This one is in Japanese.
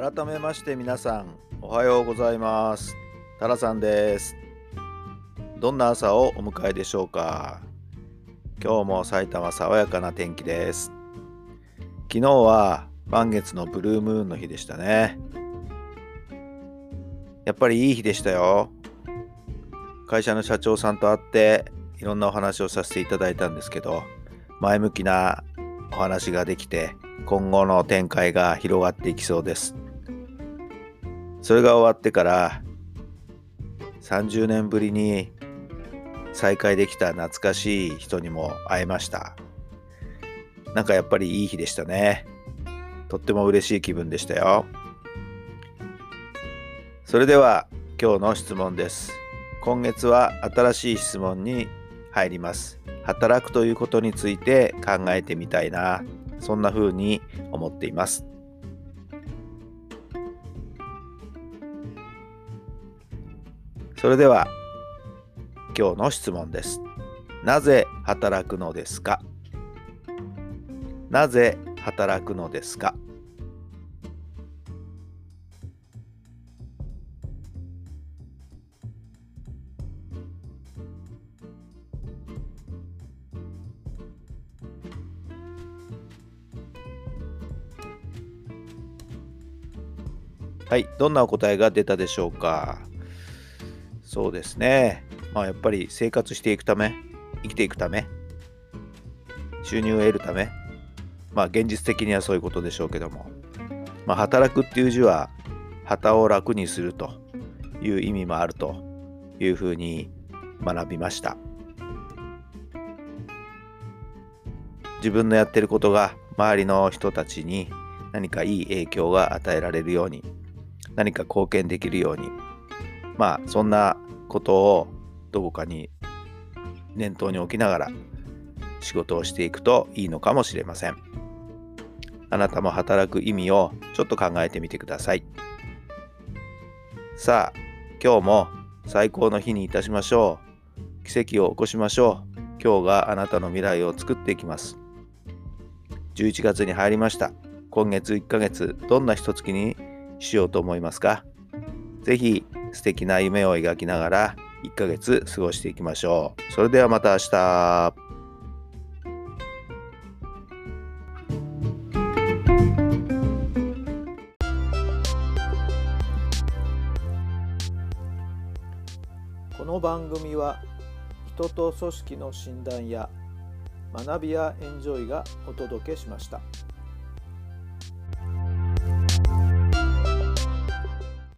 改めまして皆さんおはようございます。タラさんです。どんな朝をお迎えでしょうか。今日も埼玉爽やかな天気です。昨日は満月のブルームーンの日でしたね。やっぱりいい日でしたよ。会社の社長さんと会っていろんなお話をさせていただいたんですけど前向きなお話ができて今後の展開が広がっていきそうです。それが終わってから30年ぶりに再会できた懐かしい人にも会えました。なんかやっぱりいい日でしたね。とっても嬉しい気分でしたよ。それでは今日の質問です。今月は新しい質問に入ります。働くということについて考えてみたいなそんな風に思っています。それでは今日の質問です。なぜ働くのですか？なぜ働くのですか？はい、どんなお答えが出たでしょうか？そうですね。まあやっぱり生活していくため、生きていくため、収入を得るため、まあ現実的にはそういうことでしょうけども、まあ働くっていう字は、旗を楽にするという意味もあるというふうに学びました。自分のやってることが周りの人たちに何かいい影響が与えられるように何か貢献できるようにまあそんなことをどこかに念頭に置きながら仕事をしていくといいのかもしれません。あなたも働く意味をちょっと考えてみてください。さあ、今日も最高の日にいたしましょう。奇跡を起こしましょう。今日があなたの未来を作っていきます。11月に入りました。今月1ヶ月、どんな一月にしようと思いますか？ぜひ素敵な夢を描きながら1ヶ月過ごしていきましょう。それではまた明日。この番組は人と組織の診断や学びやエンジョイがお届けしました。